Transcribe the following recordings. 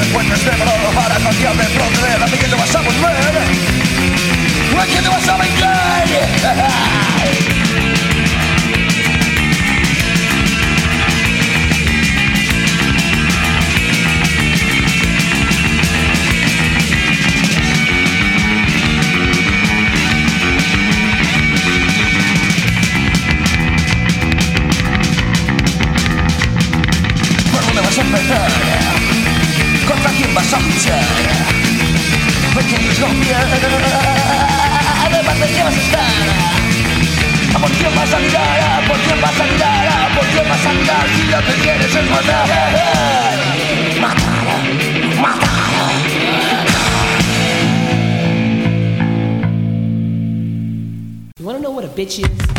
me puedes devorar para cambiarme problema ¿De qué te vas a volver? ¿De qué te vas a vengar? de estar ¿Por quién vas a mirar? ¿Por quién vas a mirar? ¿Por quién vas a mirar? Si lo que quieres es matar Matar, matar You wanna know what a bitch is?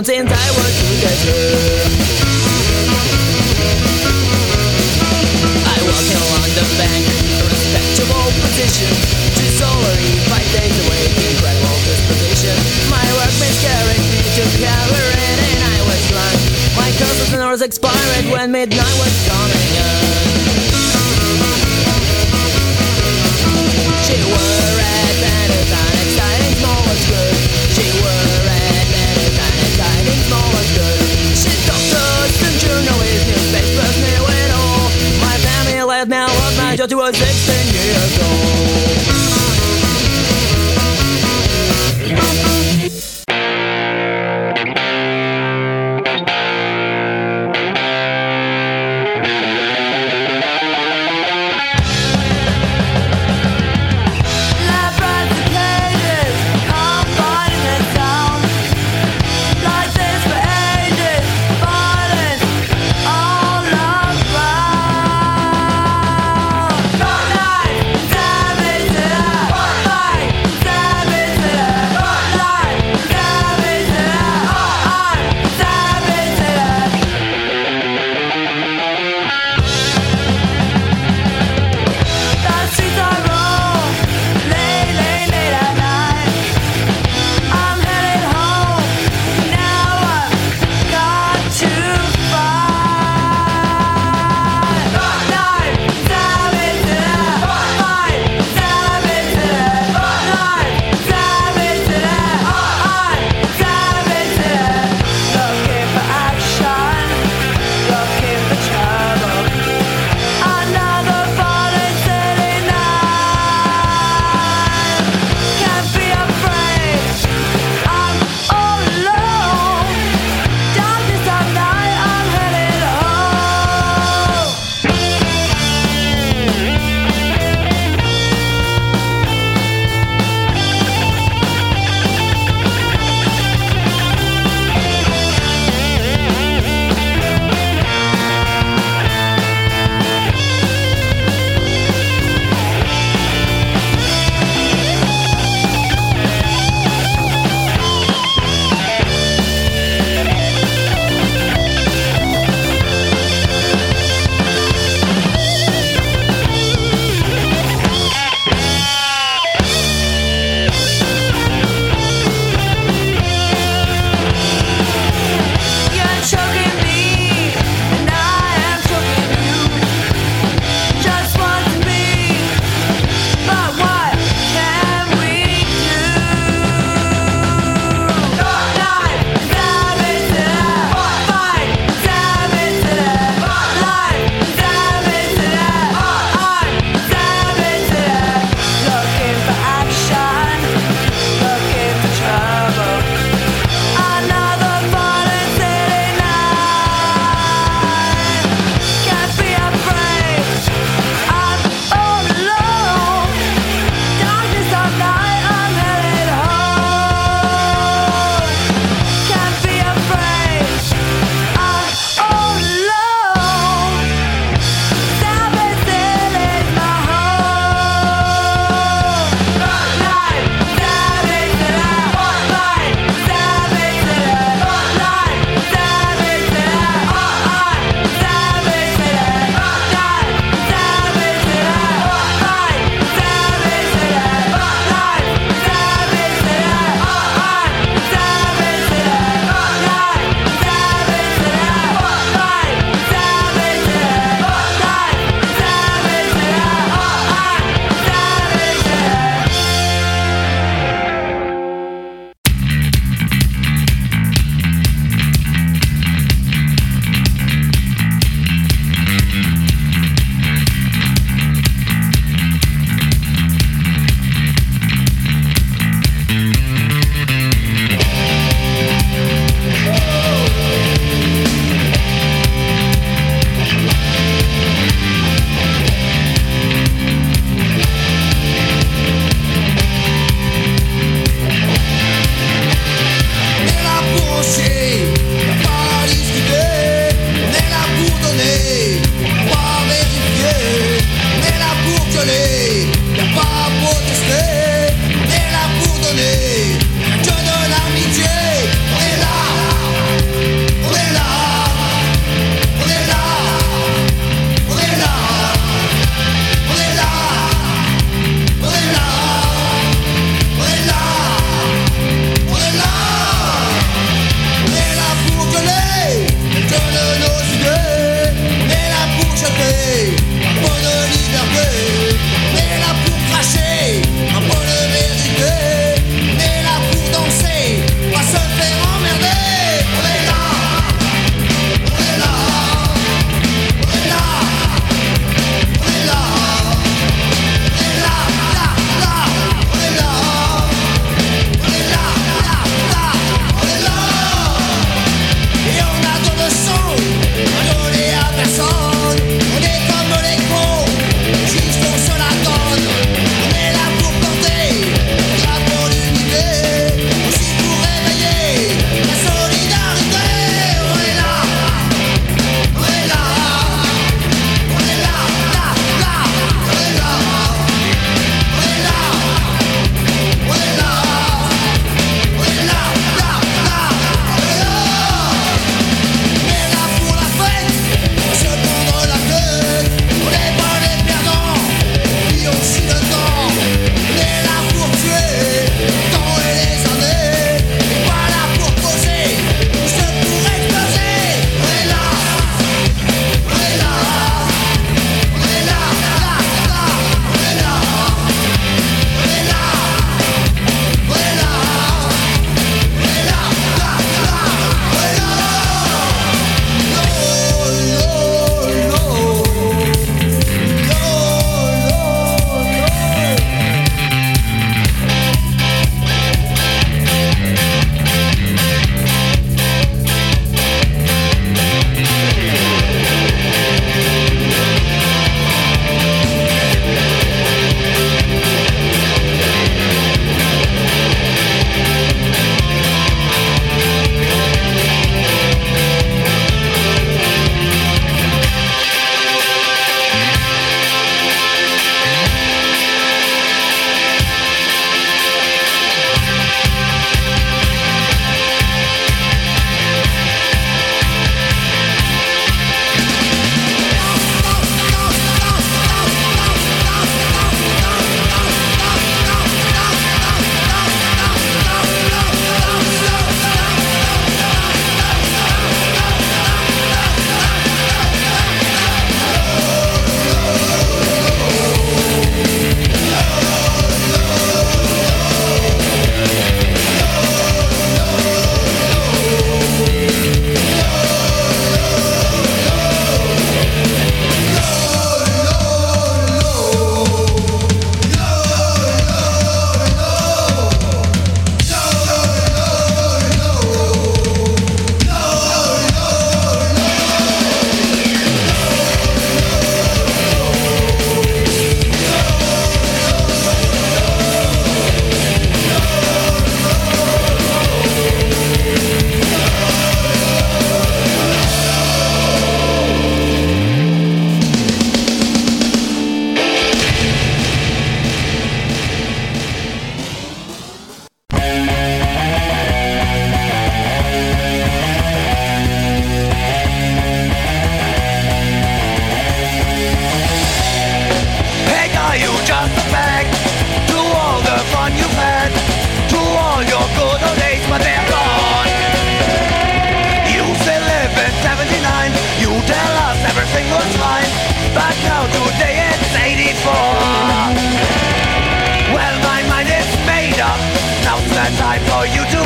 mountains I want to get. I walk along the bank, a respectable position, to solely five days away, incredible disposition. My workmates carried me to Cavern and I was drunk. My cousin's hours expired when midnight was coming up. that you was 16 years old.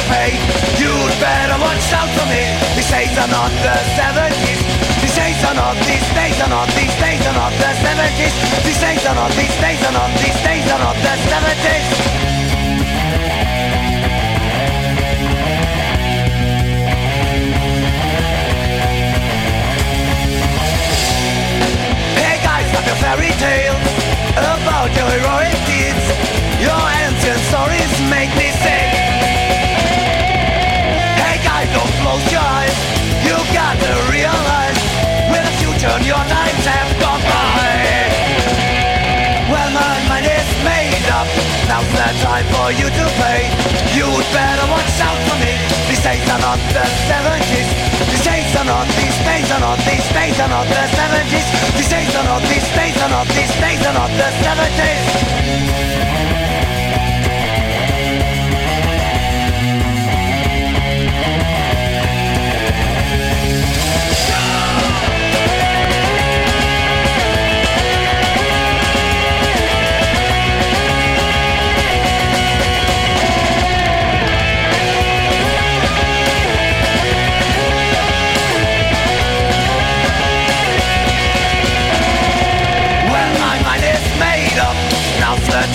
Pay. You'd better watch out for me. These days are not the 70s. These days are not, these days are not, these days are not the 70s. These days are not, these days are not, these days are not the 70s. Hey guys, have your fairy tale about your heroic deeds. Your ancient stories make me sick. Don't close your eyes. You gotta realize with the future your times have gone by. Well, my mind is made up. Now's the time for you to pay. You'd better watch out for me. These days are not the 70s. These days are not, these days are not, these days are not the 70s. These days are not, these days are not, these days are not the 70s.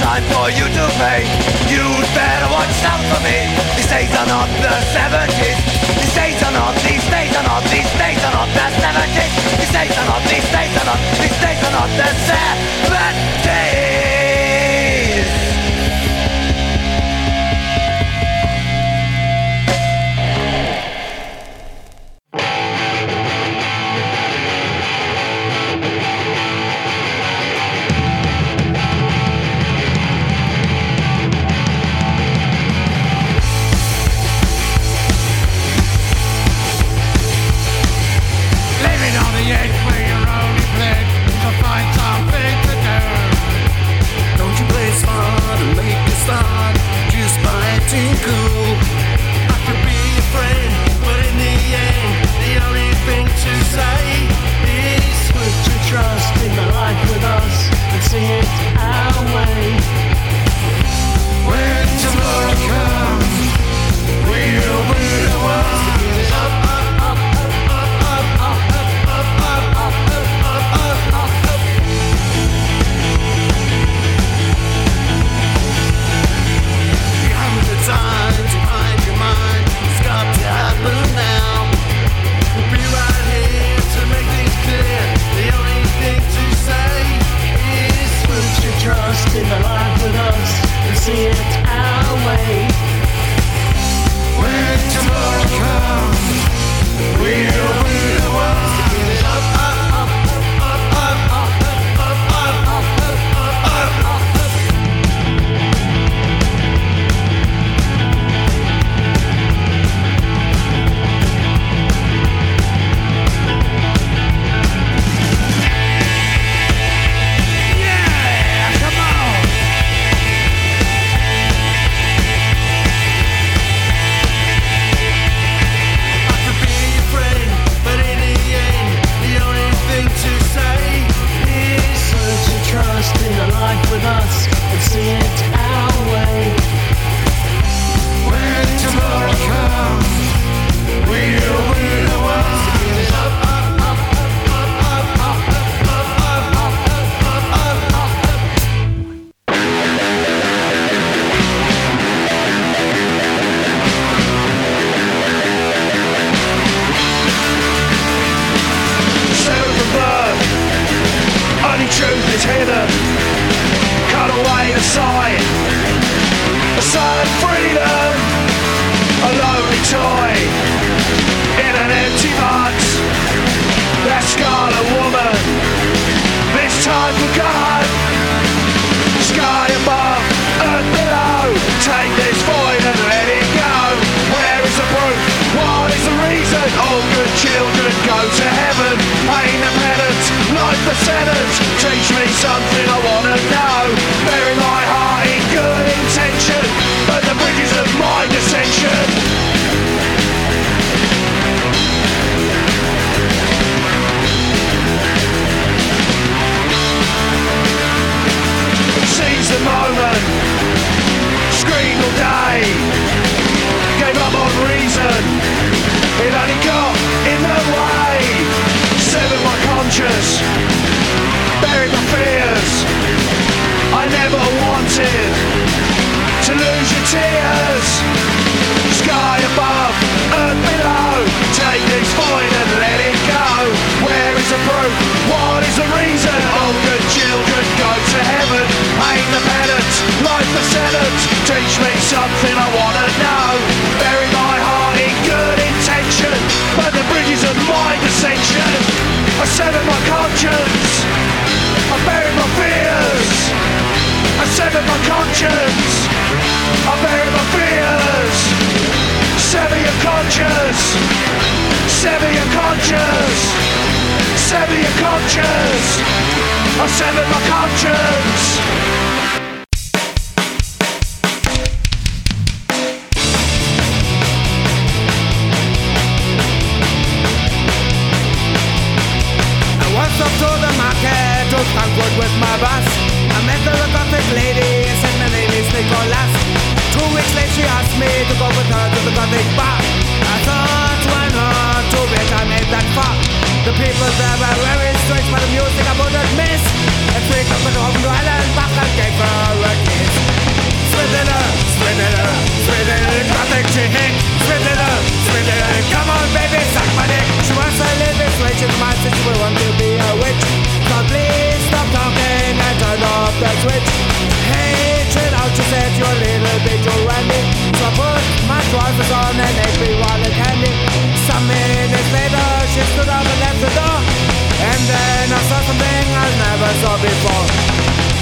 Time for you to pay. You'd better watch out for me. These days are not the 70s. These days are not, these days are not, these days are not the 70s. These days are not, these days are not, these days are not the 70s. I sever my conscience. I bury my fears. I sever my conscience. I bury my fears. Sever your conscience. Sever your conscience. Sever your conscience. I sever my conscience. To Frankfurt with my bus. I met the gothic lady and said my name is Nicholas. Two weeks later she asked me to go with her to the gothic bar. I thought why not to bet I made that far. The people there were very strange but the music I wouldn't miss. At three o'clock I drove to Island Park and gave her a kiss. Swindler, swindler, swindler, gothic chick. Swindler, swindler, come on baby, suck my dick. She wants bit strange in my sister will want to be a witch. Please stop talking and turn off the switch. Chill out, she said you're little bit too randy. So I put my trousers on and while it candy. Some minutes later, she stood up and left the door. And then I saw something I never saw before.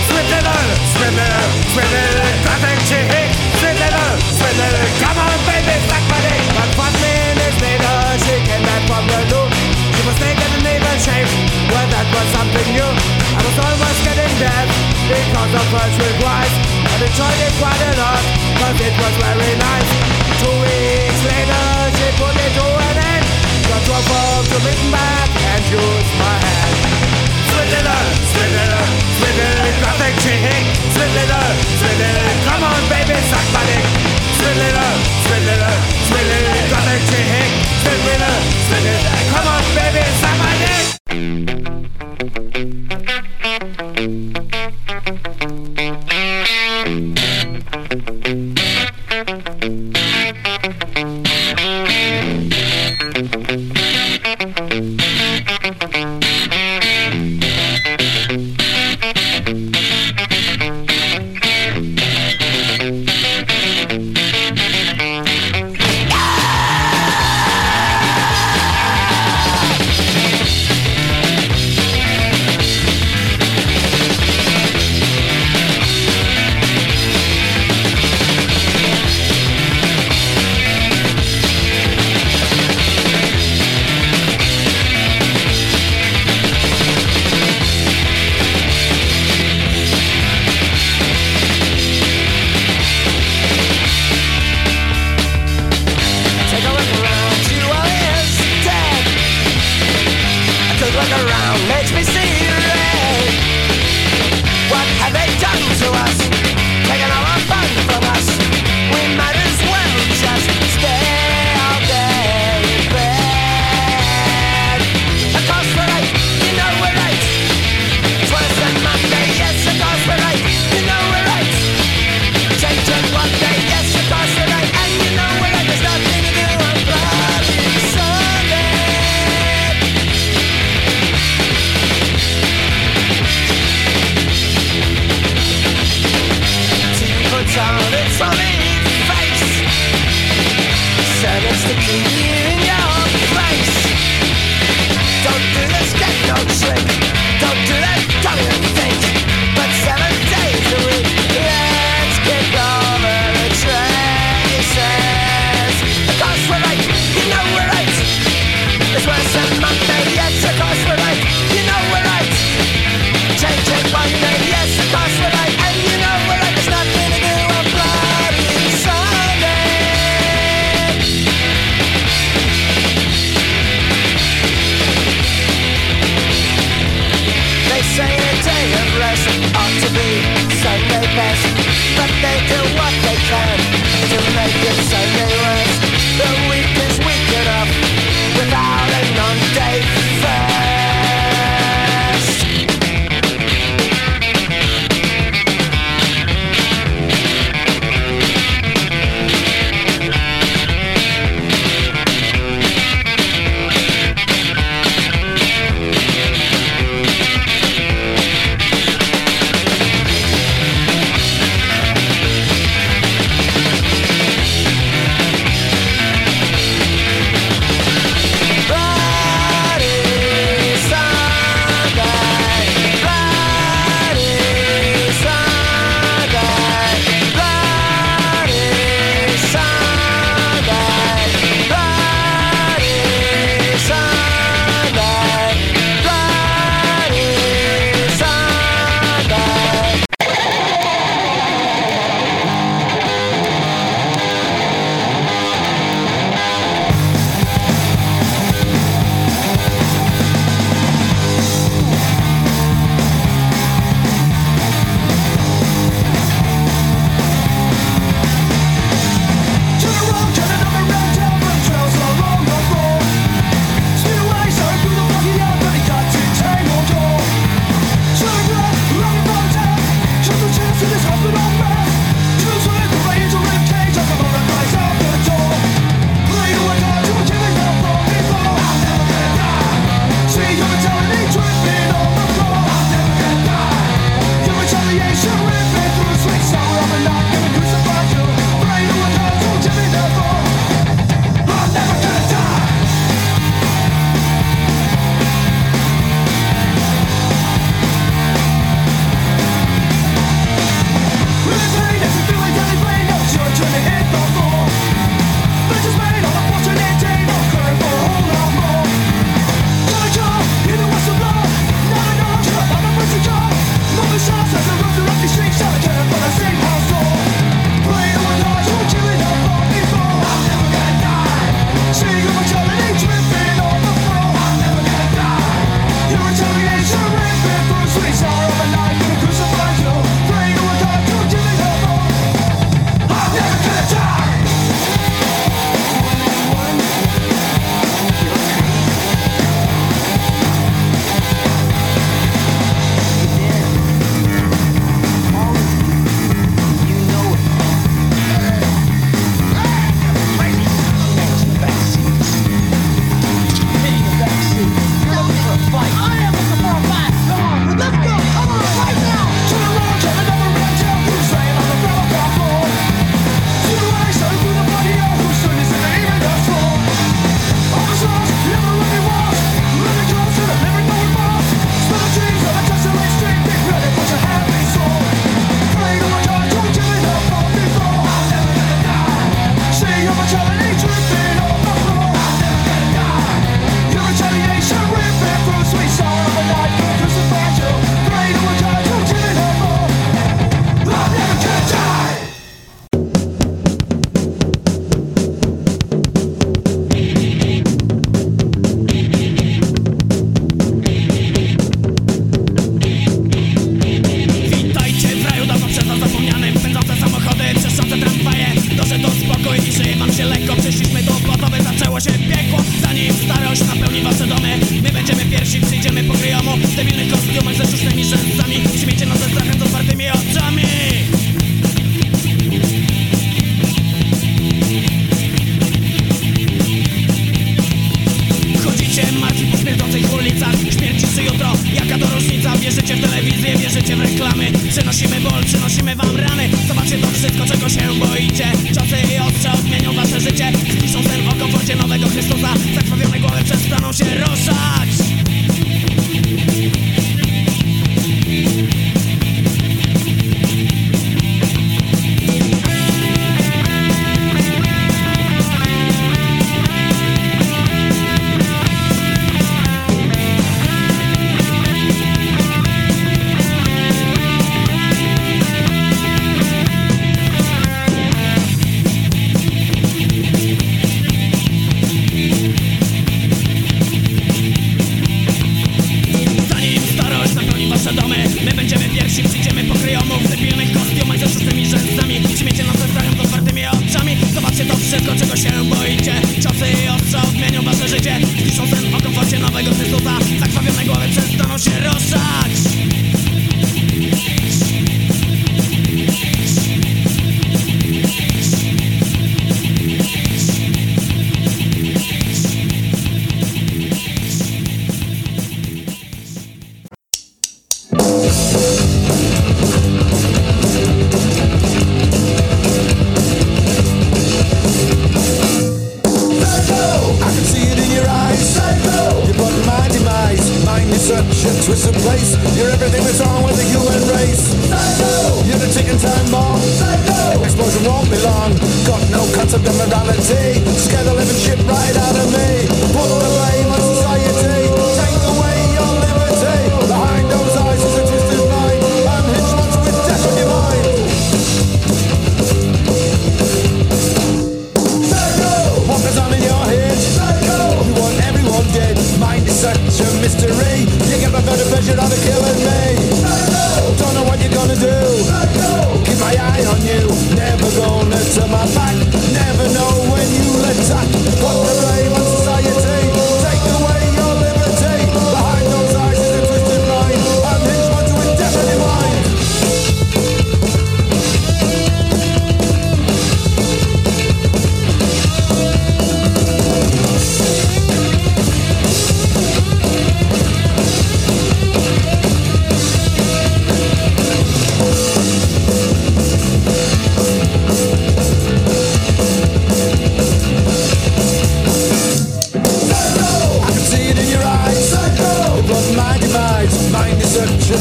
Swindler, swindler, swindler, gothic chick. Swindler, swindler, come on baby, suck my dick. But five minutes later, and even shaved. Well, that was something new. I was almost getting dead because of sweet wise. I enjoyed it quite a lot, cause it was very nice. Two weeks later, she put it to an end. Got to to Wittenberg and used my hand. Swindler, swindler, swindler, gothic chick. Swindler, swindler,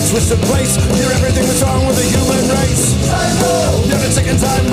switch a place. Hear everything that's wrong with the human race. I know. Now it's taking time.